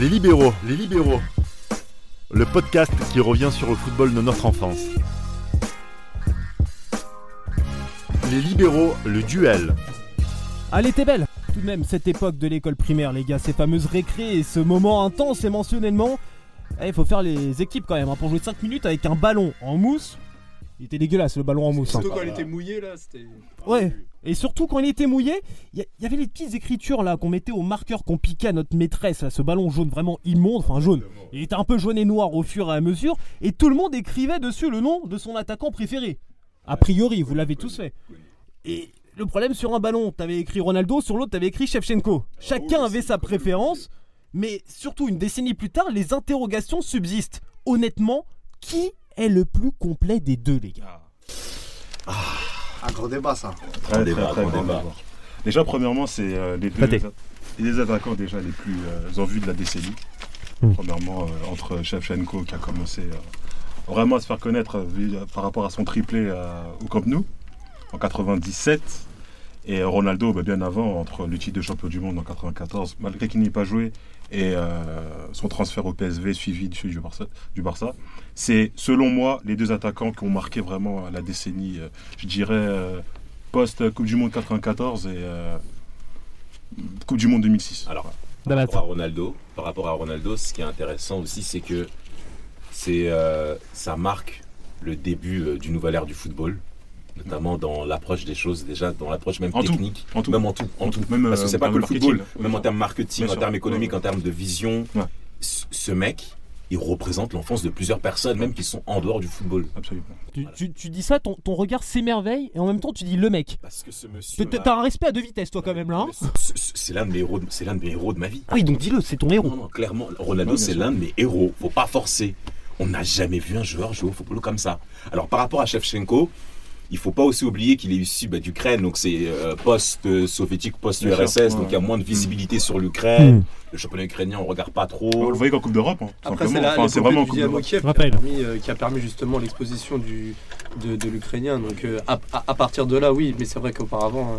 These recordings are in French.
Les libéraux, les libéraux. Le podcast qui revient sur le football de notre enfance. Les libéraux, le duel. Elle était belle Tout de même, cette époque de l'école primaire, les gars, ces fameuses récrés et ce moment intense émotionnellement. Eh, Il faut faire les équipes quand même, hein, pour jouer 5 minutes avec un ballon en mousse. Il était dégueulasse le ballon en mousse. hein. Surtout quand il était mouillé là, c'était. Ouais. Et surtout quand il était mouillé, il y, avait les petites écritures là qu'on mettait au marqueur qu'on piquait à notre maîtresse, là, ce ballon jaune vraiment immonde, enfin jaune. Il était un peu jaune et noir au fur et à mesure, et tout le monde écrivait dessus le nom de son attaquant préféré. A priori, vous l'avez tous fait. Et le problème sur un ballon, t'avais écrit Ronaldo, sur l'autre t'avais écrit Shevchenko. Chacun avait sa préférence, mais surtout une décennie plus tard, les interrogations subsistent. Honnêtement, qui est le plus complet des deux, les gars Un gros débat ça. Très, très, débat, très grand grand débat. débat. Déjà, premièrement, c'est euh, les deux les attaquants déjà les plus euh, en vue de la décennie. Hmm. Premièrement, euh, entre Shevchenko qui a commencé euh, vraiment à se faire connaître par rapport à son triplé euh, au Camp Nou en 97 et Ronaldo bah, bien avant entre le titre de champion du monde en 94 malgré qu'il n'ait pas joué et euh, son transfert au PSV suivi du, du Barça. Du Barça. C'est selon moi les deux attaquants qui ont marqué vraiment la décennie, euh, je dirais euh, post Coupe du Monde 94 et euh, Coupe du Monde 2006. Alors, par rapport à Ronaldo, par rapport à Ronaldo, ce qui est intéressant aussi, c'est que c'est euh, ça marque le début euh, d'une nouvelle ère du football, notamment dans l'approche des choses, déjà dans l'approche même En tout. technique, En tout. même en tout, en tout. Même, Parce euh, que c'est en pas que le football, même en termes marketing, en termes économiques, Ouais. en termes de vision, Ouais. ce mec, il représente l'enfance de plusieurs personnes, même qui sont en dehors du football. Absolument. Tu, tu- tu dis ça, ton, ton regard s'émerveille, et en même temps tu dis le mec. Parce que ce monsieur. T'as un respect à deux vitesses, toi, quand même, là. hein C'est- c'est- C'est l'un de mes héros, de- c'est l'un de mes héros de ma vie. ah oui, donc dis-le, c'est ton Non, héros. non, clairement, Ronaldo, c'est l'un de mes héros. Faut pas forcer. On n'a jamais vu un joueur jouer au football comme ça. Alors, par rapport à Shevchenko, il faut pas aussi oublier qu'il est issu bah, d'Ukraine, donc c'est euh, post-soviétique, post-URSS, donc il y a moins de visibilité sur l'Ukraine. Mm. Le championnat ukrainien, on regarde pas trop. On le voyait qu'en Coupe d'Europe. Hein, Après, c'est Enfin, c'est vraiment Coupe d'Europe. Kiev qui a, Rappel. permis, euh, qui a permis justement l'exposition du, de, de l'Ukrainien. Donc euh, à, à- à partir de là, oui, mais c'est vrai qu'auparavant,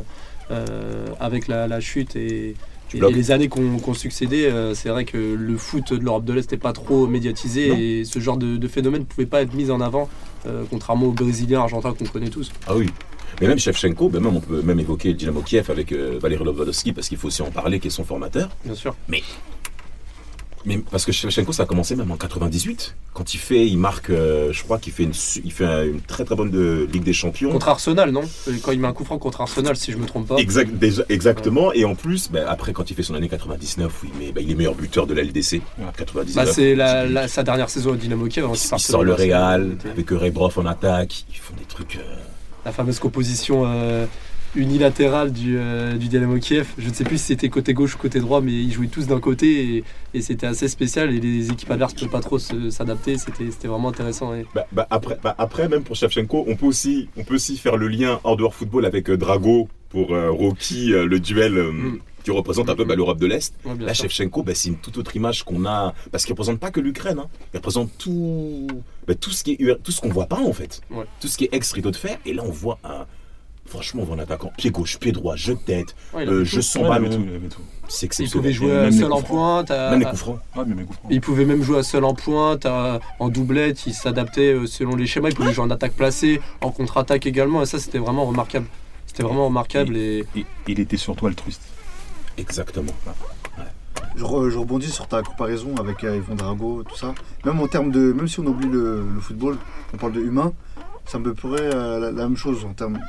euh, euh, avec la, la chute et, les années qu'on qu'on succédé, euh, c'est vrai que le foot de l'Europe de l'Est n'était pas trop médiatisé Non. et ce genre de, de phénomène ne pouvait pas être mis en avant, euh, contrairement aux Brésiliens, Argentins qu'on connaît tous. Ah oui. Mais même Shevchenko, ben même, on peut même évoquer Dynamo Kiev avec euh, Valéry parce qu'il faut aussi en parler, qui est son formateur. Bien sûr. Mais parce que Shevchenko, ça a commencé même en 98. Quand il fait, il marque, euh, je crois qu'il fait une, il fait un- une très très bonne de Ligue des Champions. Contre Arsenal, non? Euh, Quand il met un coup franc contre Arsenal, si je me trompe pas. Exact, déjà- exactement. Et en plus, ben, après, quand il fait son année 99, où il, met, ben, il est meilleur buteur de la LDC. Ouais. 99. Bah, c'est la- la- sa dernière saison au Dynamo Kiev. avant il, il sort le. Real, avec Rebrov en attaque. Ils font des trucs. euh, la fameuse composition euh, unilatérale du, euh, du Dynamo Kiev. Je ne sais plus si c'était côté gauche ou côté droit, mais ils jouaient tous d'un côté et, et c'était assez spécial et les équipes adverses ne pouvaient pas trop s'adapter. C'était vraiment intéressant. et- Bah, bah, après, bah, après, même pour Shevchenko, on peut aussi, on peut aussi faire le lien hors dehors football avec euh, Drago pour euh, Rocky, euh, le duel Mm. qui représente un peu bah, l'Europe de l'Est. Ouais, Là, sûr. Shevchenko, bah, c'est une toute autre image qu'on a, parce qu'il représente pas que l'Ukraine, hein. il représente tout, bah, tout ce qui est, tout ce qu'on voit pas en fait, Ouais. tout ce qui est ex rideau de fer. Et là, on voit un, franchement, on voit un attaquant pied gauche, pied droit, jeu de tête, Ouais, il euh, jeu tout. sans Ouais, il il. C'est Il exceptionnel. pouvait jouer seul en pointe. à- Même les coups francs. Ouais, mais mes coups francs. Il pouvait même jouer à seul en pointe, à- en doublette, il s'adaptait euh, selon les schémas, il pouvait jouer en attaque placée, en contre-attaque également, et ça c'était vraiment remarquable. C'était vraiment remarquable et Et il était surtout altruiste. Exactement. Je, re- je rebondis sur ta comparaison avec euh, Yvon Drago, tout ça. Même en termes de, même si on oublie le, le football, on parle de humain, ça me pourrait euh, la, la même chose en termes,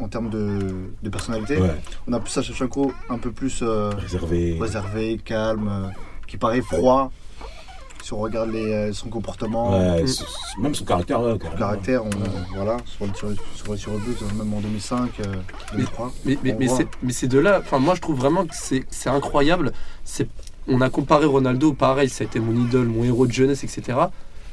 en termes de, de personnalité. Ouais. On a plus à Shevchenko un peu plus euh, Réservé. réservé, calme, euh, qui paraît froid. Si on regarde les, euh, son comportement, Ouais, Mm. même son caractère. son caractère, on, Ouais. voilà, sur le, sur, le- sur, le- sur le but, même en 2005, euh, 2003. Mais, mais, mais mais c'est de là, enfin moi je trouve vraiment que c'est, c'est incroyable. On a comparé Ronaldo, pareil, ça a été mon idole, mon héros de jeunesse, etc.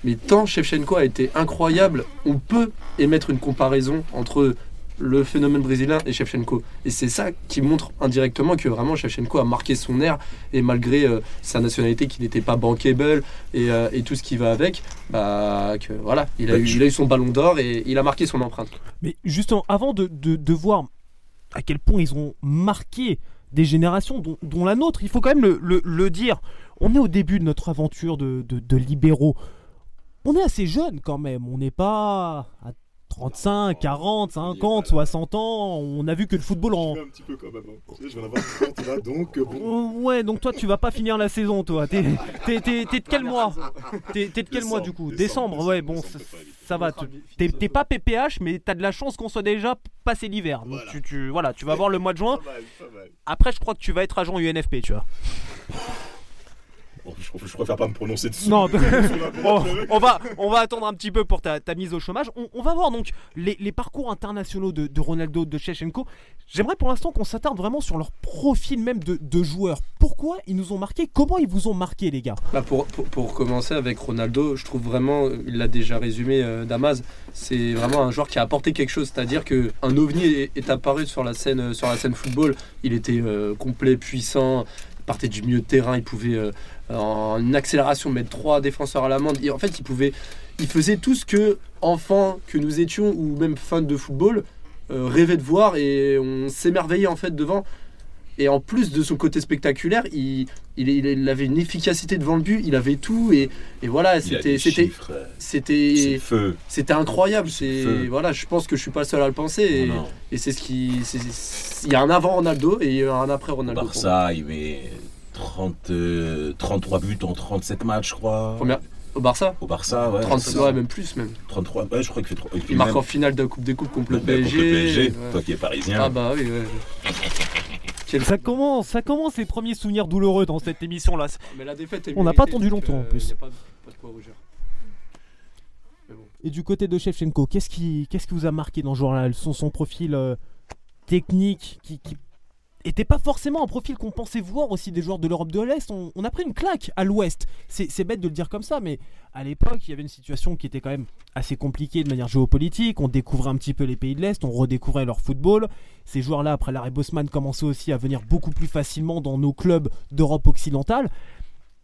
Mais tant Shevchenko a été incroyable, on peut émettre une comparaison entre le phénomène brésilien et Shevchenko. Et c'est ça qui montre indirectement que vraiment Shevchenko a marqué son air et malgré euh, sa nationalité qui n'était pas bankable et, euh, et tout ce qui va avec, bah que voilà, il a, Bah, eu, il a eu son ballon d'or et il a marqué son empreinte. Mais justement, avant de, de, de voir à quel point ils ont marqué des générations dont, dont la nôtre. Il faut quand même le, le- le dire. On est au début de notre aventure de libéraux. On est assez jeune quand même. On n'est pas à 35, 40, 50, 60 ans. On a vu que le football en. un petit peu comme avant. Tu sais, je vais en avoir 30 là, donc euh, bon. Oh, Ouais, donc toi tu vas pas finir la saison, toi. T'es t'es- t'es- t'es de quel mois T'es t'es de quel mois du coup Décembre, ouais, bon, ça, ça va. T'es t'es pas PPH, mais t'as de la chance qu'on soit déjà passé l'hiver. Donc Voilà. tu, tu- voilà, tu vas voir le mois de juin. Après, je crois que tu vas être agent UNFP, tu vois. Bon, je, je préfère pas me prononcer dessus. Non, la- Bon, on va, on va attendre un petit peu pour ta, ta mise au chômage. On, on va voir donc les, les parcours internationaux de, de Ronaldo, de Shevchenko. J'aimerais pour l'instant qu'on s'attarde vraiment sur leur profil même de, de joueurs. Pourquoi ils nous ont marqué Comment ils vous ont marqué, les gars? Bah, pour, pour, pour commencer avec Ronaldo, je trouve vraiment, il l'a déjà résumé euh, Damas, c'est vraiment un joueur qui a apporté quelque chose, c'est-à-dire qu'un ovni est, est apparu sur la scène, euh, sur la scène football, il était euh, complet, puissant, partait du milieu de terrain, il pouvait euh, en accélération mettre trois défenseurs à l'amende, Et en fait il pouvait, il faisait tout ce que enfants que nous étions ou même fans de football euh, rêvaient de voir et on s'émerveillait en fait devant. Et en plus de son côté spectaculaire, il, il, il avait une efficacité devant le but, il avait tout et, et voilà, Il c'était c'était euh, c'était c'était incroyable. C'est voilà, je pense que je suis pas le seul à le penser et, et c'est ce qui il y a un avant Ronaldo et il un après Ronaldo. Barça, il met 30, euh, 33 buts en 37 matchs, je crois. Première- au Barça, Au Barça, ouais. 36 c'est ouais, ça. même plus même. 33, ouais, je crois qu'il fait 3. Il marque en finale de la Coupe des Coupes contre le Contre PSG. le PSG, ouais. toi qui es parisien. Ah bah oui, ouais. Ça commence, ça commence les premiers souvenirs douloureux dans cette émission-là. Mais la défaite est On n'a pas attendu longtemps, en euh, plus. pas, pas de quoi rougir. Bon. Et du côté de Shevchenko, qu'est-ce qui, qu'est-ce qui vous a marqué dans ce joueur-là? Son, son profil euh, technique qui, qui était pas forcément un profil qu'on pensait voir aussi des joueurs de l'Europe de l'Est. On, a pris une claque à l'Ouest. C'est, bête de le dire comme ça, mais à l'époque, il y avait une situation qui était quand même assez compliquée de manière géopolitique. On découvrait un petit peu les pays de l'Est, on redécouvrait leur football. Ces joueurs-là, après l'arrêt Bosman, commençaient aussi à venir beaucoup plus facilement dans nos clubs d'Europe occidentale.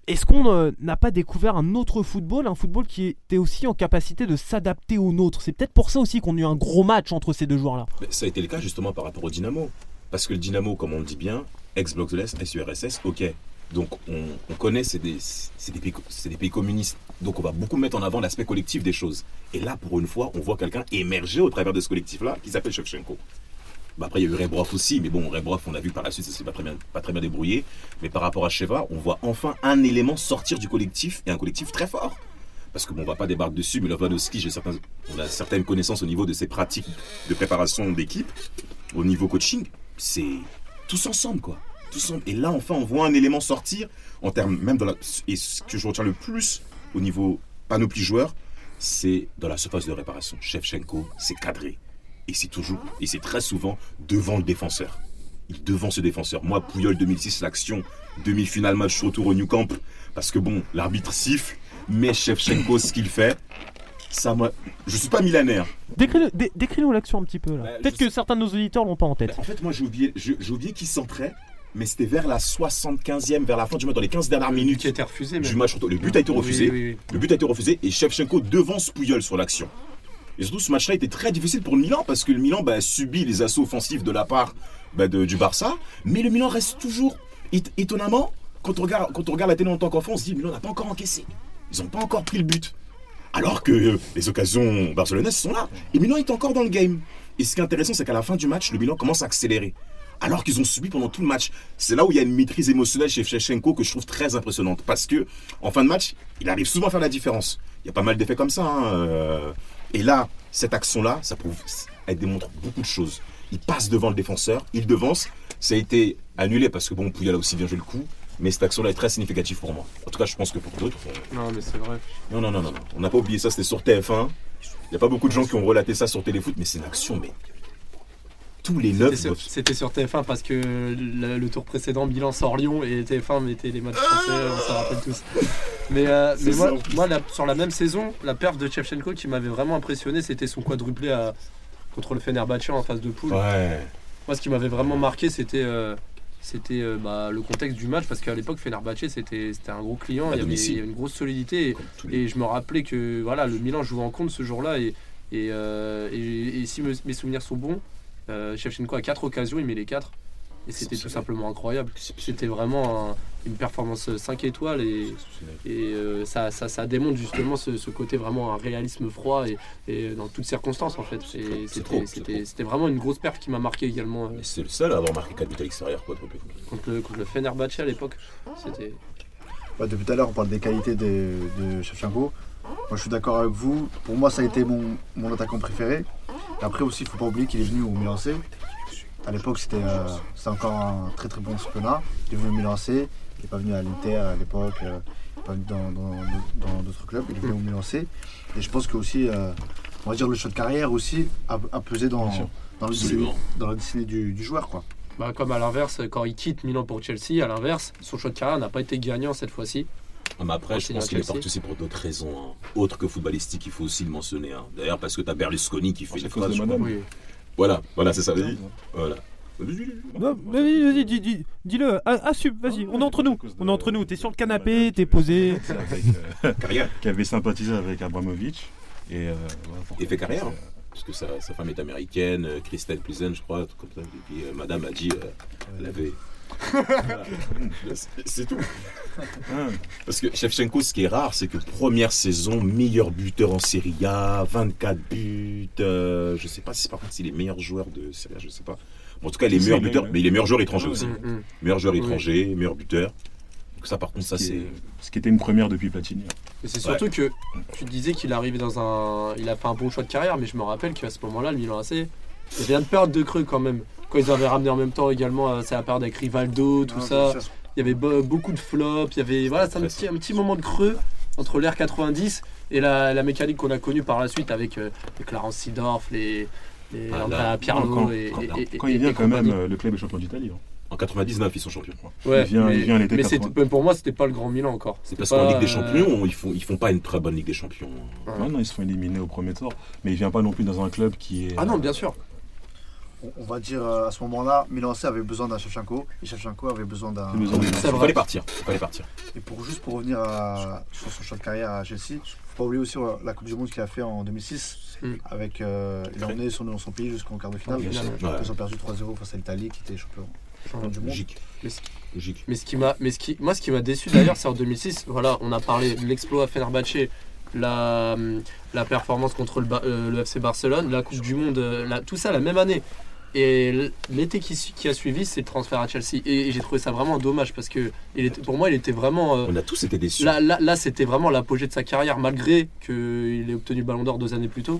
Est-ce qu'on euh, n'a pas découvert un autre football, un football qui était aussi en capacité de s'adapter au nôtre? C'est peut-être pour ça aussi qu'on a eu un gros match entre ces deux joueurs-là. Ça a été le cas justement par rapport au Dynamo. Parce que le Dynamo, comme on le dit bien, ex-bloc de l'Est, ex-URSS, ok. Donc on, on connaît, c'est des, pays, communistes. Donc on va beaucoup mettre en avant l'aspect collectif des choses. Et là, pour une fois, on voit quelqu'un émerger au travers de ce collectif-là qui s'appelle Shevchenko. Bah après, il y a eu Rebrov aussi, mais bon, Rebrov, on a vu par la suite, ça s'est pas très bien, débrouillé. Mais par rapport à Sheva, on voit enfin un élément sortir du collectif et un collectif très fort. Parce que bon, on va pas débarquer dessus, mais Lewandowski, j'ai on a certaines connaissances au niveau de ses pratiques de préparation d'équipe, au niveau coaching. C'est tous ensemble, quoi. Tous ensemble. Et là, enfin, on voit un élément sortir en termes même dans la. Et ce que je retiens le plus au niveau panoplie joueur, c'est dans la surface de réparation. Shevchenko, c'est cadré. Et c'est toujours, et c'est très souvent devant le défenseur. Il devant ce défenseur. Moi, Pouyol 2006, l'action, demi-finale match retour au New Camp. Parce que bon, l'arbitre siffle, mais Shevchenko, ce qu'il fait, ça, moi, je suis pas dé- Décris-nous l'action un petit peu là. Bah, Peut-être que certains de nos auditeurs l'ont pas en tête. En fait, moi, j'ai oublié, j'ai oublié qui centrait, mais c'était vers la 75e, vers la fin du match, dans les 15 dernières qui minutes a été refusé. du match. Le but a été refusé. oui, oui. Le but a été refusé et Shevchenko devance Pouyol sur l'action. Et surtout, ce match-là était très difficile pour le Milan parce que le Milan bah, subit les assauts offensifs de la part bah, de- du Barça, mais le Milan reste toujoursét- étonnamment. Quand on, regarde, quand on regarde la télé en tant qu'enfant, on se dit le Milan n'a pas encore encaissé. Ils n'ont pas encore pris le but. Alors que euh, les occasions barcelonaises sont là. Et Milan est encore dans le game. Et ce qui est intéressant, c'est qu'à la fin du match, le Milan commence à accélérer. Alors qu'ils ont subi pendant tout le match. C'est là où il y a une maîtrise émotionnelle chez Shevchenko que je trouve très impressionnante. Parce que en fin de match, il arrive souvent à faire la différence. Il y a pas mal d'effets comme ça. hein, euh, Et là, cette action-là, ça prouve, elle démontre beaucoup de choses. Il passe devant le défenseur, il devance. Ça a été annulé parce que bon, Pouyol a aussi bien joué le coup. Mais cette action-là est très significative pour moi. En tout cas, je pense que pour d'autres. euh, Non, mais c'est vrai. non, non, non, non. On n'a pas oublié ça, c'était sur TF1. Il n'y a pas beaucoup de gens qui ont relaté ça sur Téléfoot, mais c'est une action, mais. Tous les C'était neuf. sur, doivent- c'était sur TF1 parce que le, le tour précédent, Milan sort Lyon et TF1 mettait les matchs français, on s'en rappelle tous. Mais, euh, mais moi, la- sur la même saison, la perf de Shevchenko qui m'avait vraiment impressionné, c'était son quadruplé à, contre le Fenerbahçe en phase de poule. Ouais. Moi, ce qui m'avait vraiment marqué, c'était euh, c'était euh, bah, le contexte du match parce qu'à l'époque, Fenerbahçe c'était c'était un gros client, il y, avait, domicile. il y avait une grosse solidité. Et, je me rappelais que voilà, le Milan jouait en compte ce jour-là. Et, et, euh, et- si me- mes souvenirs sont bons, euh, Shevchenko a quatre occasions, il met les quatre. Et c'était tout simplement incroyable. C'était vraiment un- une performance 5 étoiles et, euh, ça, ça, ça démontre justement ce, ce côté vraiment un réalisme froid et, et dans toutes circonstances en fait. C'était vraiment une grosse perf qui m'a marqué également euh, c'est le seul à avoir marqué 4 buts à l'extérieur, contre, le, contre le Fenerbahçe à l'époque. C'était Bah, depuis tout à l'heure, on parle des qualités de, de Shevchenko. Moi, je suis d'accord avec vous. Pour moi, ça a été mon, mon attaquant préféré. Après aussi, il faut pas oublier qu'il est venu au Milan AC. À l'époque, c'était euh, encore un très très bon championnat. Il est venu Milan AC. Il n'est pas venu à l'Inter à l'époque. euh, il n'est pas venu dans d'autres clubs. Il est venu Milan AC. Et je pense que aussi, euh, on va dire le choix de carrière aussi a, a pesé dans, le dessinée, Absolument. dans la destinée du, du joueur. Quoi. bah, comme à l'inverse, quand il quitte Milan pour Chelsea, à l'inverse, son choix de carrière n'a pas été gagnant cette fois-ci. Ah, mais après, je pense qu'il est parti aussi pour d'autres raisons, hein. autres que footballistiques, il faut aussi le mentionner. hein. D'ailleurs, parce que tu as Berlusconi qui fait C'est des Voilà, voilà, c'est ça, vas-y. Voilà. Vas-y, Non, Vas-y, vas-y, dis- dis- dis-le. Ah, Assume, vas-y, on est entre nous. On est entre nous. T'es sur le canapé, t'es posé. C'est avec, euh, Carrière. qui avait sympathisé avec Abramovich. Et, euh, Et fait carrière. hein. Parce que sa, sa femme est américaine, euh, Christelle Pleasant, je crois, un truc comme ça. Et puis euh, madame a dit, euh, elle avait. Voilà. C'est- tout. Parce que Shevchenko, ce qui est rare, c'est que première saison, meilleur buteur en Serie A, 24 buts. euh, je sais pas si par contre s'il est meilleur joueur de Serie A, je sais pas. Bon, en tout cas, les meilleurs il est- buteurs, mais il est meilleur joueur étranger aussi. Mm, mm. Meilleur joueur Oui. étranger, meilleur buteur. Donc ça, par contre, ça c'est. est- ce qui était une première depuis Platini. Mais c'est surtout que tu disais qu'il arrivé dans un. Il a fait un bon choix de carrière, mais je me rappelle qu'à ce moment-là, le Milan AC, il y avait une période de creux quand même. Quand ils avaient ramené en même temps également, euh, c'est la période avec Rivaldo, tout Non, ça. Il y avait be- beaucoup de flops, il y avait. Voilà, c'est un petit, un petit moment de creux entre l'ère 90 et la, la mécanique qu'on a connue par la suite avec euh, les Clarence Seedorf, les. les Ah, là, quand, et, quand- et- et- quand il vient et quand même, compagnie. euh, le club est champion d'Italie. hein. En 99, ils sont champions. Ouais, il vient- mais, il vient à l'été mais 80. c'était- pour moi, c'était pas le grand Milan encore. C'est parce pas, qu'en Ligue des euh, Champions, ils font, ils font pas une très bonne Ligue des Champions. Ouais. Ouais, non, ils se font éliminer au premier tour. Mais il vient pas non plus dans un club qui est. Ah non, bien sûr. On, va dire euh, à ce moment-là, Milan AC avait besoin d'un Shevchenko et Shevchenko avait besoin d'un. avait besoin d'un- C'est Il fallait partir. Il fallait partir. Et pour juste pour revenir à- sur son choix de carrière à Chelsea, faut pas oublier aussi euh, la Coupe du Monde qu'il a fait en 2006 Mm. avec euh, il a emmené son, son pays jusqu'en quart de finale. Ouais. Ils ont perdu 3-0 face à l'Italie qui était champion, champion du monde. Logique. Mais ce- Logique. Mais ce qui m'a, mais ce qui, moi, ce qui m'a déçu d'ailleurs, c'est en 2006. Voilà, on a parlé de l'exploit à Fenerbahçe, la, la performance contre le, euh, le FC Barcelone, la Coupe du Monde, euh, la- tout ça la même année. Et l'été qui, a suivi, c'est le transfert à Chelsea. Et, j'ai trouvé ça vraiment dommage parce que il était, pour moi, il était vraiment. euh, On a tous été déçus. là, là, là, c'était vraiment l'apogée de sa carrière, malgré qu'il ait obtenu le Ballon d'Or deux années plus tôt.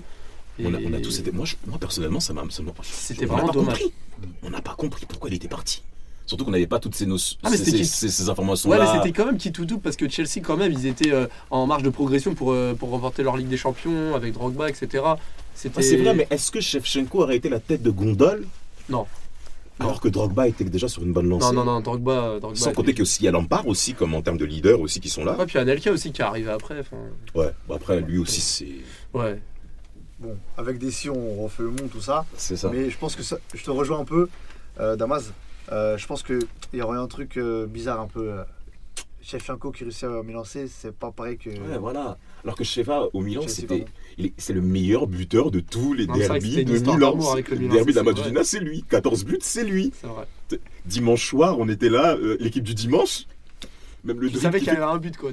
On a, on a Et- tous été. Moi, je- moi personnellement, ça m'a. m'a- C'était vraiment pas dommage. compris. On n'a pas compris pourquoi il était parti. Surtout qu'on n'avait pas toutes ces, notions, Ah, ces, c'était ces, ces- ces informations Ouais, mais là. c'était quand même qui tout double parce que Chelsea, quand même, ils étaient euh, en marge de progression pour, euh, pour remporter leur Ligue des Champions avec Drogba, etc. C'était. c'est vrai, mais est-ce que Shevchenko aurait été la tête de gondole Non. Alors que Drogba était déjà sur une bonne lancée. Non, non, non, Drogba. Drogba Sans compter qu'il y a Lampard aussi, comme en termes de leader aussi, qui sont là. Ouais, puis Anelka aussi qui est arrivé après. Ouais, bon, après, lui aussi, c'est. Ouais. Bon, avec des si on refait le monde, tout ça. C'est ça. Mais je pense que ça, je te rejoins un peu, euh, Damas. Euh, je pense qu'il y aurait un truc euh, bizarre un peu. euh, Shevchenko qui réussit à m'élancer, c'est pas pareil que. Ouais, voilà. Alors que Sheva au Milan, c'était, c'est le meilleur buteur de tous les Non, derbys de Milan. le Milan, derby c'est- de la c'est Madonnina, c'est lui. 14 buts, c'est lui. C'est vrai. Dimanche soir, on était là, euh, l'équipe du dimanche. Même le Tu savais qui qu'il y avait un but, quoi.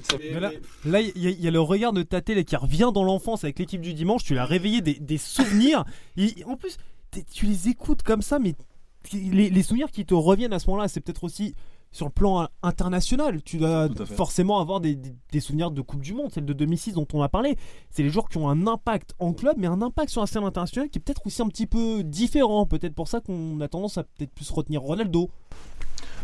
là, il y, a- il y a le regard de Tate là, qui revient dans l'enfance avec l'équipe du dimanche. Tu l'as réveillé des, des souvenirs. Et en plus, tu les écoutes comme ça, mais les, les souvenirs qui te reviennent à ce moment-là, c'est peut-être aussi sur le plan international. Tu dois forcément avoir des, des- des souvenirs de Coupe du Monde, celle de 2006 dont on a parlé. C'est les joueurs qui ont un impact en club, mais un impact sur la scène internationale qui est peut-être aussi un petit peu différent. Peut-être pour ça qu'on a tendance à peut-être plus retenir Ronaldo.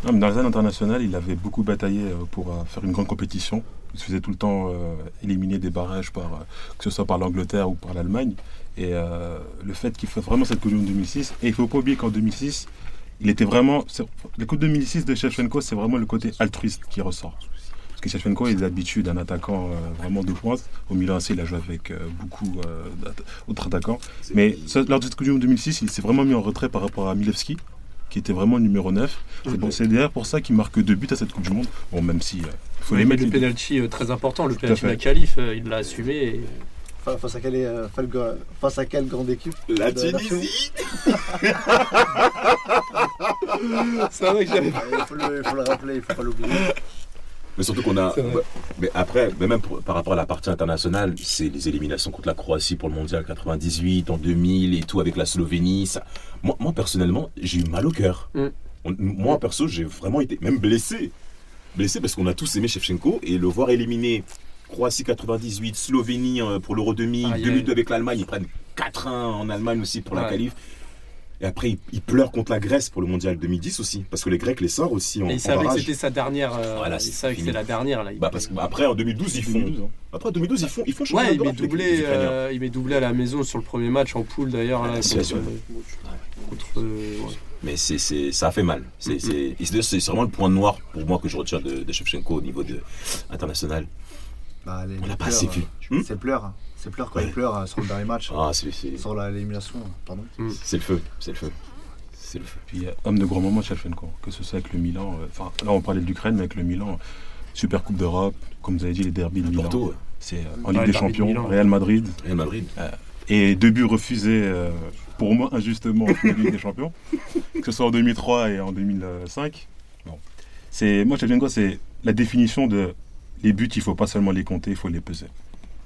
Non, mais dans la scène internationale, il avait beaucoup bataillé euh, pour euh, faire une grande compétition. Il se faisait tout le temps euh, éliminer des barrages, par, que ce soit par l'Angleterre ou par l'Allemagne. Et euh, le fait qu'il fasse vraiment cette Coupe du Monde 2006, et il ne faut pas oublier qu'en 2006, il était vraiment. La Coupe 2006 de Shevchenko, c'est vraiment le côté altruiste qui ressort. Parce que Shevchenko il est d'habitude d'un attaquant euh, vraiment de pointe. Au Milan il a joué avec euh, beaucoup euh, d'autres attaquants. Mais ça, lors de cette Coupe du Monde 2006, il s'est vraiment mis en retrait par rapport à Milevski, qui était vraiment numéro 9. C'est bon, c'est d'ailleurs pour ça qu'il marque deux buts à cette Coupe du Monde. Bon, même si. il faut Ouais, les mettre. le les penalty très important, le penalty de la qualif, il l'a assumé. et- Face à quelle, euh, fa- face à quelle grande équipe La Tunisie C'est vrai que j'avais Il faut le, il faut le rappeler, il faut pas l'oublier. Mais surtout qu'on a. Mais après, mais même pour- par rapport à la partie internationale, c'est les éliminations contre la Croatie pour le mondial 98, en 2000 et tout avec la Slovénie. Ça... Moi, moi, personnellement, j'ai eu mal au cœur. Mm. On- Moi, perso, j'ai vraiment été même blessé. Blessé parce qu'on a tous aimé Shevchenko et le voir éliminer Croatie 98, Slovénie euh, pour l'Euro 2000, Aïe, aïe. 2002 avec l'Allemagne, ils prennent 4-1 en Allemagne aussi pour la qualif. Et après, ils, pleurent contre la Grèce pour le mondial 2010 aussi, parce que les Grecs les sortent aussi en, Et il savait que c'était sa dernière. euh, Voilà, il c'est savait que c'était la dernière là. Bah parce que bah, après en 2012 ils font 2012, hein. après en 2012 ils font ils font Ouais, il met doublé, euh, il met doublé à la maison sur le premier match en poule d'ailleurs. Ah, contre, sûr. euh, contre, euh, ouais. Mais c'est c'est ça a fait mal. C'est Mhm. c'est vraiment le point noir pour moi que je retire de, de Shevchenko au niveau de international. Bah, les, On l'a pas assez vu. euh, Hmm C'est pleurs. hein. C'est pleurs quand Ouais. il pleure euh, sur le dernier match. Ah c'est c'est Sur l'élimination, pardon. c'est le feu, c'est le feu. C'est le feu. Puis euh, homme de grand moment, Shevchenko. Que ce soit avec le Milan, euh, enfin là on parlait de l'Ukraine, mais avec le Milan, Super Coupe d'Europe, comme vous avez dit, les derbies de Milan. Ouais. C'est euh, en Ligue des de Champions, Milan. Real Madrid. Real Madrid. Et deux buts refusés, euh, pour moi injustement, en Ligue des Champions. Que ce soit en 2003 et en 2005. Bon. C'est, moi, Shevchenko, c'est la définition de les buts, il faut pas seulement les compter, il faut les peser.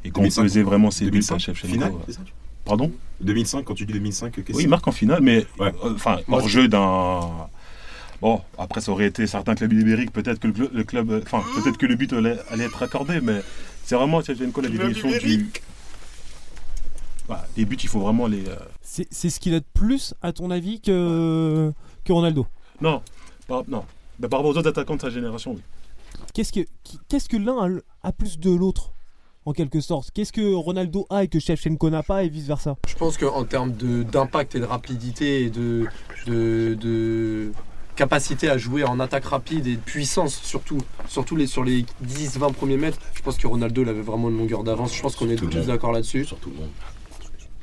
Et quand on 2005. pesait vraiment ces buts 2005 à Shevchenko. finale, euh, c'est ça Pardon 2005 quand tu dis 2005 qu'est-ce Oui, il marque en finale, mais Ouais. euh, enfin, hors jeu d'un. Bon, après, ça aurait été certains clubs ibériques, peut-être que le, cl- le club, enfin, peut-être que le but allait, allait être accordé, mais c'est vraiment Shevchenko la définition du. Voilà, les buts, il faut vraiment les. euh, C'est c'est ce qu'il a de plus, à ton avis, que, que Ronaldo? Non, par, non. Bah, par rapport aux autres attaquants de sa génération, oui. Qu'est-ce que, qu'est-ce que l'un a, a plus de l'autre, en quelque sorte? Qu'est-ce que Ronaldo a et que Shevchenko n'a pas, et vice-versa? Je pense qu'en termes de- d'impact et de rapidité et de, de, de capacité à jouer en attaque rapide et de puissance, surtout, surtout les, sur les 10-20 premiers mètres, je pense que Ronaldo il avait vraiment une longueur d'avance. Je pense qu'on est tous d'accord là-dessus. Sur tout le monde.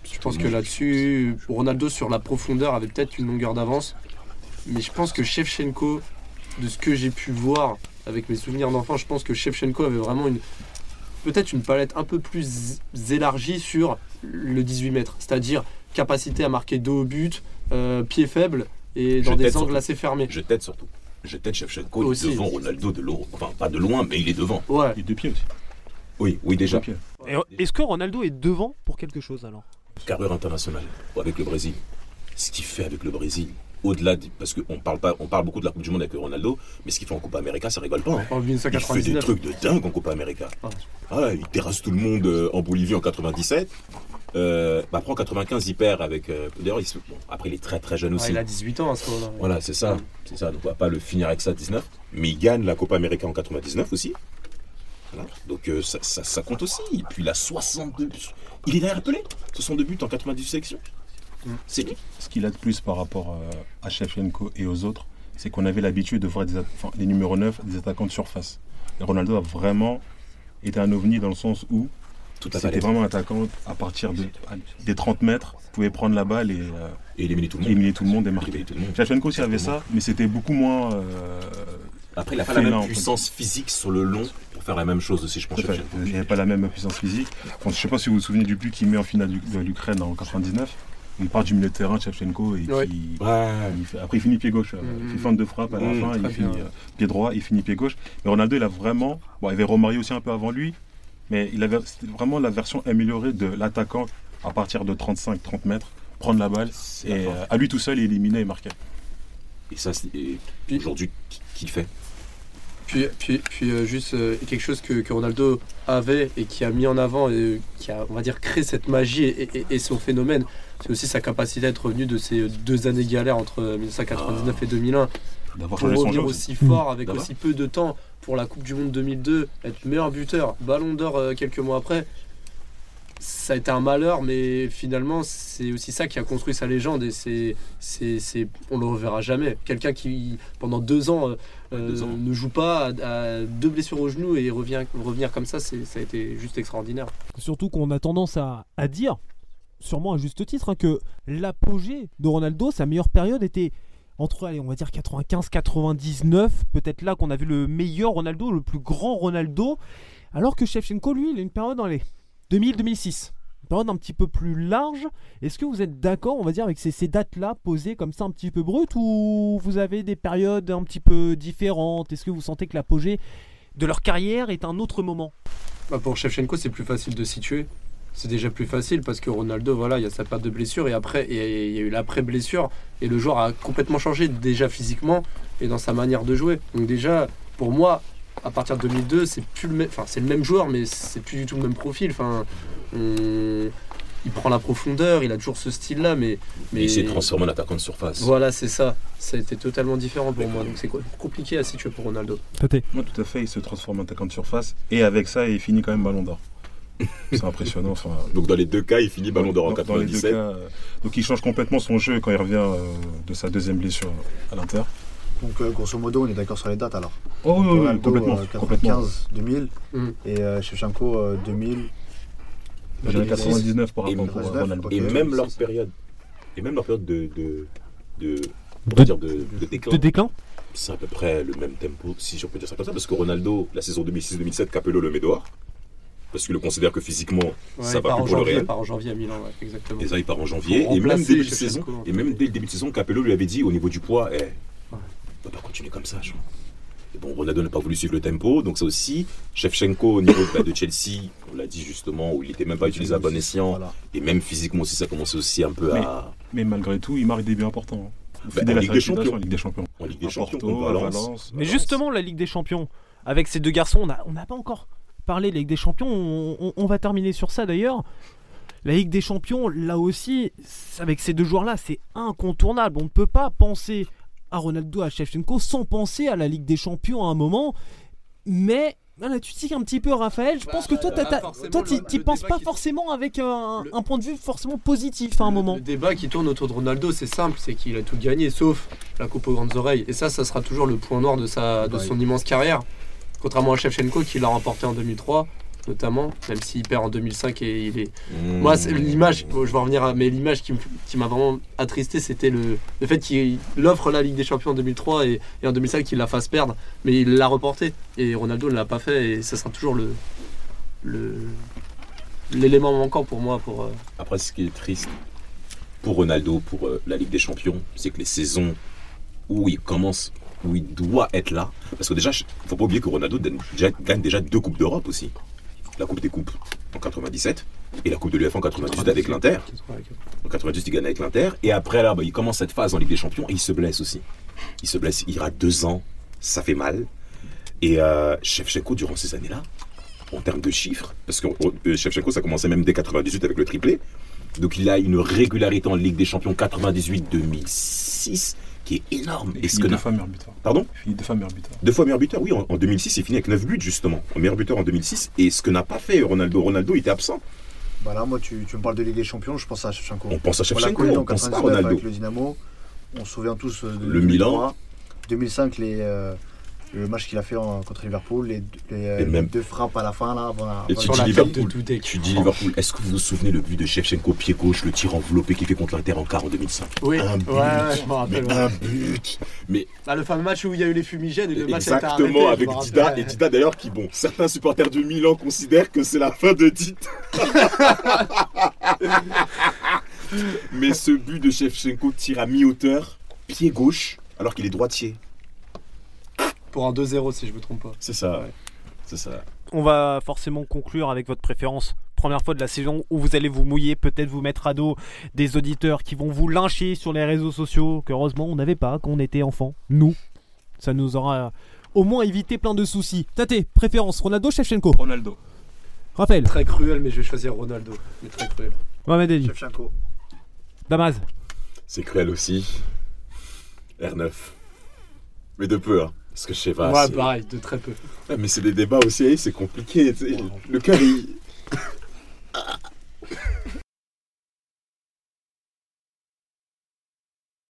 Je pense que là-dessus, Ronaldo sur la profondeur avait peut-être une longueur d'avance. Mais je pense que Shevchenko, de ce que j'ai pu voir avec mes souvenirs d'enfant, je pense que Shevchenko avait vraiment une peut-être une palette un peu plus élargie sur le 18 mètres. C'est-à-dire capacité à marquer dos au but, euh, pied faible et dans Je des angles surtout. assez fermés. Je tête surtout. Je tête Shevchenko il est Aussi. devant Ronaldo de l'Euro. Enfin pas de loin mais il est devant. Ouais. Et deux pieds aussi. Oui, oui déjà. Est-ce que Ronaldo est devant pour quelque chose, alors? Carrure internationale avec le Brésil. Ce qu'il fait avec le Brésil, au-delà de, parce qu'on parle pas, on parle beaucoup de la Coupe du Monde avec Ronaldo, mais ce qu'il fait en Coupe América, ça rigole pas. hein. En Il fait des 1999. trucs de dingue en Coupe América. Ah. Ah, il terrasse tout le monde euh, en Bolivie en 97. Euh, bah après en 95, il perd avec. euh, D'ailleurs, bon, après il est très très jeune Ouais, aussi. il a 18 ans à ce moment-là. Voilà, c'est ça, c'est ça. Donc on va pas le finir avec ça 19, mais il gagne la Copa América en 99 aussi. Voilà. Donc euh, ça, ça- ça compte aussi. Et puis il a 62 buts. Il est derrière Pelé. 62 buts en 98 sélections. C'est. Ce qu'il a de plus par rapport euh, à Shevchenko et aux autres, c'est qu'on avait l'habitude de voir des enfin, les numéros 9 des attaquants de surface. Et Ronaldo a vraiment été un ovni dans le sens où c'était vraiment attaquant à partir de, à- des 30 mètres, pouvait prendre la balle et euh, Et éliminer tout le monde. éliminer tout le monde et marquer. Shevchenko aussi avait ça, mais c'était beaucoup moins. euh, Après, il n'a pas la même en fait. puissance physique sur le long pour faire la même chose aussi, je pense. Il n'avait pas la même puissance physique. Je ne sais pas si vous vous souvenez du but qu'il met en finale de l'Ukraine en 99. Il part du milieu de terrain, Shevchenko, et Ouais. qui, Ouais. il fait- après il finit pied gauche. euh. Il fait feinte de frappe à la Mhm, fin, il finit bien. euh, pied droit, il finit pied gauche. Mais Ronaldo, il a vraiment. Bon, il avait Romario aussi un peu avant lui, mais il avait vraiment la version améliorée de l'attaquant à partir de 35-30 mètres, prendre la balle et fin. euh, à lui tout seul, il éliminait et marquait. Et ça, c'est- et Puis- aujourd'hui, qui- qui le fait? Puis, puis, puis euh, juste euh, quelque chose que, que Ronaldo avait et qui a mis en avant et qui a, on va dire, créé cette magie et, et- et son phénomène, c'est aussi sa capacité à être revenu de ces deux années galères entre 1999 et 2001 D'avoir pour revenir aussi. aussi fort avec D'avoir. aussi peu de temps pour la Coupe du Monde 2002, être meilleur buteur, ballon d'or euh, quelques mois après. Ça a été un malheur, mais finalement, c'est aussi ça qui a construit sa légende et c'est, c'est, c'est- on le reverra jamais. Quelqu'un qui, pendant deux ans, euh, ne joue pas, a deux blessures au genou et revient, revenir comme ça, c'est, ça a été juste extraordinaire. Surtout qu'on a tendance à, à dire, sûrement à juste titre, hein, que l'apogée de Ronaldo, sa meilleure période était entre, allez, on va dire 95-99, peut-être là qu'on a vu le meilleur Ronaldo, le plus grand Ronaldo, alors que Shevchenko, lui, il a une période dans les 2000-2006. Période un petit peu plus large. Est-ce que vous êtes d'accord, on va dire, avec ces, dates-là posées comme ça un petit peu brutes ou vous avez des périodes un petit peu différentes? Est-ce que vous sentez que l'apogée de leur carrière est un autre moment? Bah, pour Shevchenko, c'est plus facile de situer. C'est déjà plus facile parce que Ronaldo, voilà, il y a sa perte de blessure et après, il y a eu l'après-blessure et le joueur a complètement changé déjà physiquement et dans sa manière de jouer. Donc déjà, pour moi, à partir de 2002, c'est plus le même, enfin c'est le même joueur, mais c'est plus du tout le même profil. Enfin, on- il prend la profondeur, il a toujours ce style-là, mais mais il s'est transformé en attaquant de surface. voilà, c'est ça. Ça a été totalement différent pour moi. Donc c'est compliqué à situer pour Ronaldo. Moi, tout à fait, il se transforme en attaquant de surface. Et avec ça, il finit quand même ballon d'or. C'est impressionnant. Enfin, Donc dans les deux cas, il finit ballon d'or en dans- dans les deux 97. cas, euh, donc il change complètement son jeu quand il revient euh, de sa deuxième blessure à l'Inter. Donc, euh, grosso modo, on est d'accord sur les dates alors. Oh oui, oui, oui, Ronaldo, complètement. euh, complètement. 95, 2000. Mm. Et euh, Shevchenko, euh, 2000. J'avais 99 par Et- rapport à 99, Ronaldo. Et même leur période, et même leur période de, de, de, on De- va dire de, de déclin, De déclin c'est à peu près le même tempo, si je peux dire ça comme ça, parce que Ronaldo, la saison 2006-2007, Capello le met dehors, parce qu'il le considère que physiquement, Ouais, ça va plus pour le Real. il part en janvier à Milan, ouais, exactement. Et ça, il part en janvier. Et même, début de saison, et même dès le début de saison, Capello lui avait dit au niveau du poids, eh, on va pas continuer comme ça. genre. Et bon, Ronaldo n'a pas voulu suivre le tempo, donc ça aussi. Shevchenko, au niveau bah, de Chelsea, on l'a dit justement, où il n'était même pas utilisé à bon escient. Voilà. Et même physiquement aussi, ça commençait aussi un peu à. Mais malgré tout, il marque des buts importants. hein. Fidèle en Ligue des Champions. en Ligue des Champions. En Ligue des À Champions, Porto, Valence. Valence. Mais Valence. justement, la Ligue des Champions, avec ces deux garçons, on n'a pas encore parlé de la Ligue des Champions. On, on- on va terminer sur ça d'ailleurs. La Ligue des Champions, là aussi, avec ces deux joueurs-là, c'est incontournable. On ne peut pas penser à Ronaldo, à Shevchenko sans penser à la Ligue des Champions à un moment. Mais voilà, tu tiques un petit peu, Raphaël. Je pense que toi, t'as- bah, le penses pas qui- forcément avec un, le- un point de vue forcément positif à un Le- moment. Le débat qui tourne autour de Ronaldo, c'est simple, c'est qu'il a tout gagné, sauf la coupe aux grandes oreilles. Et ça, ça sera toujours le point noir de, sa, de Ouais. son immense carrière. Contrairement à Shevchenko qui l'a remporté en 2003, notamment, même s'il perd en 2005 et il est. Mmh. Moi, l'image, bon, je vais revenir à, mais l'image qui, qui m'a vraiment attristé, c'était le, le fait qu'il offre la Ligue des Champions en 2003 et, et en 2005 qu'il la fasse perdre, mais il l'a reporté. Et Ronaldo ne l'a pas fait, et ça sera toujours le. le l'élément manquant pour moi pour euh, Après, ce qui est triste pour Ronaldo, pour euh, la Ligue des Champions, c'est que les saisons où il commence, où il doit être là, parce que déjà, il faut pas oublier que Ronaldo gagne déjà deux Coupes d'Europe aussi. La Coupe des Coupes en 97 et la Coupe de l'UEFA en 98 avec l'Inter. En 98, il gagne avec l'Inter. Et après, là, bah, il commence cette phase en Ligue des Champions et il se blesse aussi. Il se blesse, il rate deux ans, ça fait mal. Et euh, Shevchenko, durant ces années-là, en termes de chiffres, parce que euh, Shevchenko, ça commençait même dès 98 avec le triplé. Donc il a une régularité en Ligue des Champions 98-2006 qui est énorme. Il Et finit que deux fois meilleur buteur. Pardon? Il finit deux fois meilleur buteur. Deux fois meilleur buteur, oui, en, en 2006, il finit avec 9 buts justement. En meilleur buteur en 2006. Et ce que n'a pas fait Ronaldo, Ronaldo était absent. Bah là, moi, tu, tu me parles de Ligue des Champions, je pense à Shevchenko. On pense à On Shevchenko, on en pense pas à 99 Ronaldo. avec le Dynamo. On se souvient tous euh, de Le 2003. Milan. 2005, les, euh, le match qu'il a fait en- contre Liverpool, les, les, même- deux frappes à la fin là. avant la- Et avant tu dis la tête de Liverpool. Dudek. Tu dis Liverpool, est-ce que vous vous souvenez le but de Shevchenko pied gauche, le tir enveloppé qu'il fait contre l'Inter en quart en 2005 Oui, Un ouais, but. ouais, je me rappelle. Mais ouais. un but Mais Ah, le fameux match où il y a eu les fumigènes et le match été arrêté, exactement avec Dida rappelle. et Dida d'ailleurs qui bon certains supporters de Milan considèrent que c'est la fin de Dida mais ce but de Shevchenko tir à mi-hauteur pied gauche alors qu'il est droitier Pour un 2-0 si je me trompe pas. c'est ça Ouais. c'est ça On va forcément conclure avec votre préférence. Première fois de la saison où vous allez vous mouiller, peut-être vous mettre à dos des auditeurs qui vont vous lyncher sur les réseaux sociaux, qu'heureusement on n'avait pas quand on était enfant. Nous. Ça nous aura au moins évité plein de soucis. Tate, préférence, Ronaldo, Shevchenko? Ronaldo. Raphaël, Très cruel, mais je vais choisir Ronaldo. Mais très cruel. Mohamed Ali, Shevchenko. Damaz. c'est cruel aussi R9 mais de peu hein parce que je sais ouais, pareil, de très peu. Mais c'est des débats aussi, c'est compliqué. Le cœur, il.